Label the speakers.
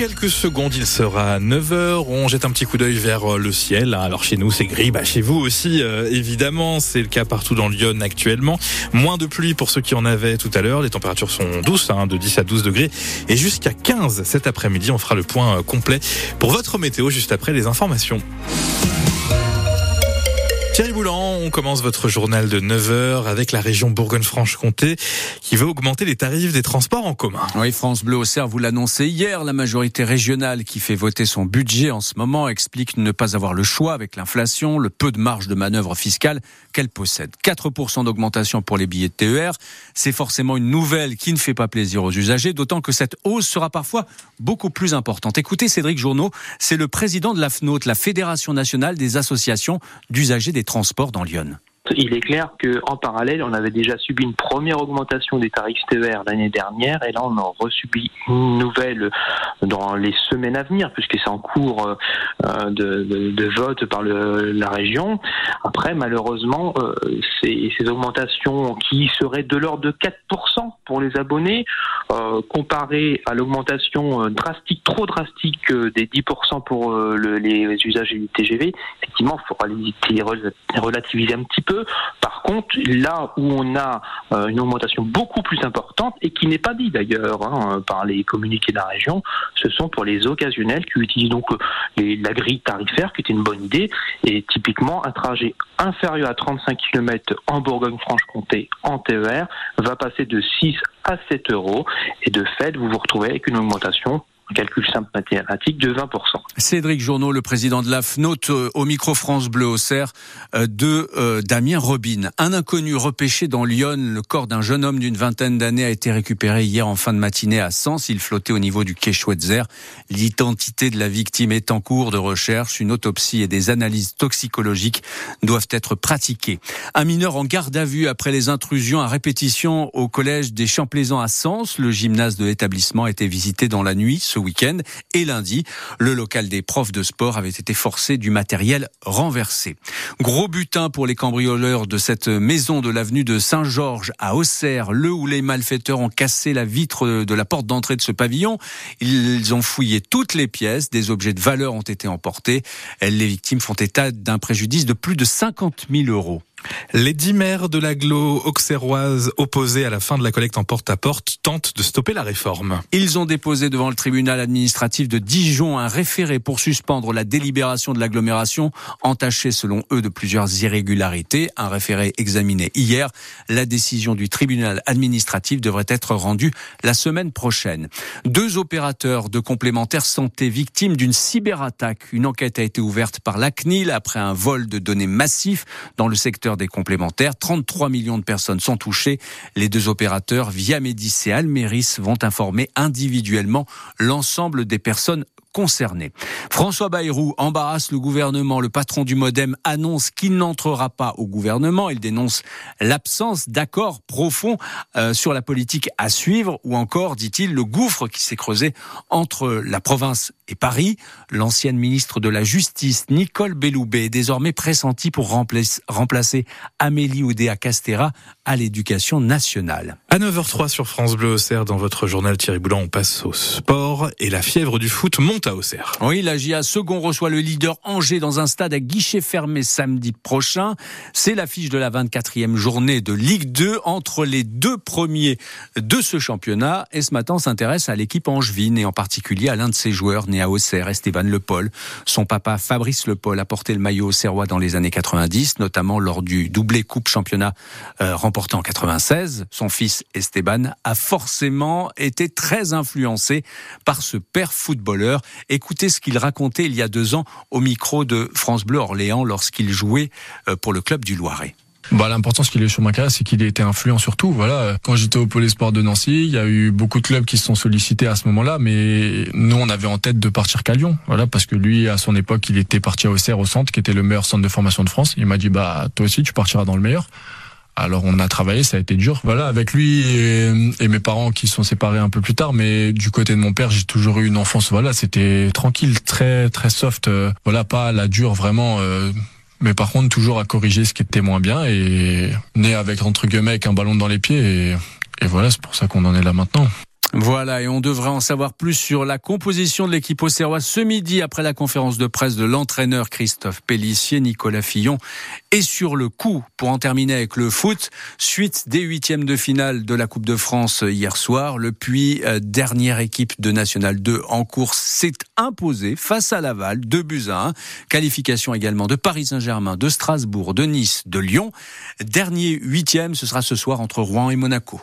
Speaker 1: quelques secondes, il sera 9h. On jette un petit coup d'œil vers le ciel. Alors chez nous, c'est gris. Bah, chez vous aussi, euh, évidemment. C'est le cas partout dans Lyon actuellement. Moins de pluie pour ceux qui en avaient tout à l'heure. Les températures sont douces, hein, de 10 à 12 degrés. Et jusqu'à 15 cet après-midi. On fera le point euh, complet pour votre météo juste après les informations. Thierry Boulan, on commence votre journal de 9h avec la région Bourgogne-Franche-Comté qui veut augmenter les tarifs des transports en commun.
Speaker 2: Oui, France Bleu au Cerf vous l'annoncez hier, la majorité régionale qui fait voter son budget en ce moment explique ne pas avoir le choix avec l'inflation, le peu de marge de manœuvre fiscale qu'elle possède. 4% d'augmentation pour les billets de TER, c'est forcément une nouvelle qui ne fait pas plaisir aux usagers, d'autant que cette hausse sera parfois beaucoup plus importante. Écoutez Cédric Journeau, c'est le président de la FNOT, la Fédération nationale des associations d'usagers des transports dans Lyon.
Speaker 3: Il est clair qu'en parallèle, on avait déjà subi une première augmentation des tarifs TER l'année dernière, et là, on en resubit une nouvelle dans les semaines à venir, puisque c'est en cours euh, de, vote par la région. Après, malheureusement, euh, ces, augmentations qui seraient de l'ordre de 4% pour les abonnés, euh, comparées à l'augmentation drastique, trop drastique des 10% pour les usagers du TGV, effectivement, il faudra les relativiser un petit peu. Par contre, là où on a euh, une augmentation beaucoup plus importante, et qui n'est pas dit d'ailleurs hein, par les communiqués de la région, ce sont pour les occasionnels qui utilisent donc euh, la grille tarifaire, qui est une bonne idée, et typiquement un trajet inférieur à 35 km en Bourgogne-Franche-Comté en TER va passer de 6 à 7 euros, et de fait, vous vous retrouvez avec une augmentation calcul simple mathématique de 20%.
Speaker 2: Cédric Journeau, le président de la FNOT, euh, au micro France Bleu au Cerf, euh, de euh, Damien Robin. Un inconnu repêché dans Lyon, le corps d'un jeune homme d'une vingtaine d'années a été récupéré hier en fin de matinée à Sens. Il flottait au niveau du quai Schweitzer. L'identité de la victime est en cours de recherche. Une autopsie et des analyses toxicologiques doivent être pratiquées. Un mineur en garde à vue après les intrusions à répétition au collège des Champlaisans à Sens. Le gymnase de l'établissement a été visité dans la nuit week-end. Et lundi, le local des profs de sport avait été forcé du matériel renversé. Gros butin pour les cambrioleurs de cette maison de l'avenue de Saint-Georges à Auxerre, le où les malfaiteurs ont cassé la vitre de la porte d'entrée de ce pavillon. Ils ont fouillé toutes les pièces, des objets de valeur ont été emportés. Les victimes font état d'un préjudice de plus de 50 000 euros.
Speaker 1: Les dix maires de l'agglo auxerroise opposés à la fin de la collecte en porte-à-porte tentent de stopper la réforme.
Speaker 2: Ils ont déposé devant le tribunal administratif de Dijon un référé pour suspendre la délibération de l'agglomération, entachée selon eux de plusieurs irrégularités. Un référé examiné hier. La décision du tribunal administratif devrait être rendue la semaine prochaine. Deux opérateurs de complémentaires santé victimes d'une cyberattaque. Une enquête a été ouverte par la CNIL après un vol de données massif dans le secteur des complémentaires. 33 millions de personnes sont touchées. Les deux opérateurs, Via Médis et Almeris, vont informer individuellement l'ensemble des personnes concernés. François Bayrou embarrasse le gouvernement. Le patron du Modem annonce qu'il n'entrera pas au gouvernement. Il dénonce l'absence d'accord profond euh, sur la politique à suivre ou encore, dit-il, le gouffre qui s'est creusé entre la province et Paris. L'ancienne ministre de la Justice, Nicole Belloubet, est désormais pressentie pour remplacer Amélie Oudéa Castera à l'éducation nationale.
Speaker 1: À 9h03 sur France Bleu Auxerre, dans votre journal Thierry Boulan, on passe au sport et la fièvre du foot monte à Auxerre.
Speaker 2: Oui, la GIA second reçoit le leader Angers dans un stade à guichet fermé samedi prochain. C'est l'affiche de la 24e journée de Ligue 2 entre les deux premiers de ce championnat. Et ce matin, on s'intéresse à l'équipe angevine et en particulier à l'un de ses joueurs né à Auxerre, Esteban Le Paul. Son papa Fabrice Le Paul a porté le maillot auxerrois dans les années 90, notamment lors du doublé Coupe Championnat euh, remporté en 96. Son fils Esteban a forcément été très influencé par ce père footballeur Écoutez ce qu'il racontait il y a deux ans au micro de France Bleu Orléans lorsqu'il jouait euh, pour le club du Loiret.
Speaker 4: Bah, l'importance qu'il ait sur ma carrière, c'est qu'il ait été influent surtout. Voilà, quand j'étais au Pôle Sport de Nancy, il y a eu beaucoup de clubs qui se sont sollicités à ce moment-là, mais nous, on avait en tête de partir qu'à Lyon. Voilà, parce que lui, à son époque, il était parti à Auxerre au centre, qui était le meilleur centre de formation de France. Il m'a dit, bah, toi aussi, tu partiras dans le meilleur. Alors on a travaillé, ça a été dur. Voilà, avec lui et, mes parents qui sont séparés un peu plus tard, mais du côté de mon père, j'ai toujours eu une enfance. Voilà, c'était tranquille, très très soft. Euh, voilà, pas la dure vraiment. Euh, mais par contre, toujours à corriger ce qui était moins bien et né avec entre guillemets avec un ballon dans les pieds et, et voilà, c'est pour ça qu'on en est là maintenant.
Speaker 2: Voilà, et on devrait en savoir plus sur la composition de l'équipe auxerroise ce midi après la conférence de presse de l'entraîneur Christophe Pellissier, Nicolas Fillon. Et sur le coup, pour en terminer avec le foot, suite des huitièmes de finale de la Coupe de France hier soir, le Puy, euh, dernière équipe de National 2 en course, s'est imposé face à Laval, 2 buts à 1. Qualification également de Paris Saint-Germain, de Strasbourg, de Nice, de Lyon. Dernier huitième, ce sera ce soir entre Rouen et Monaco.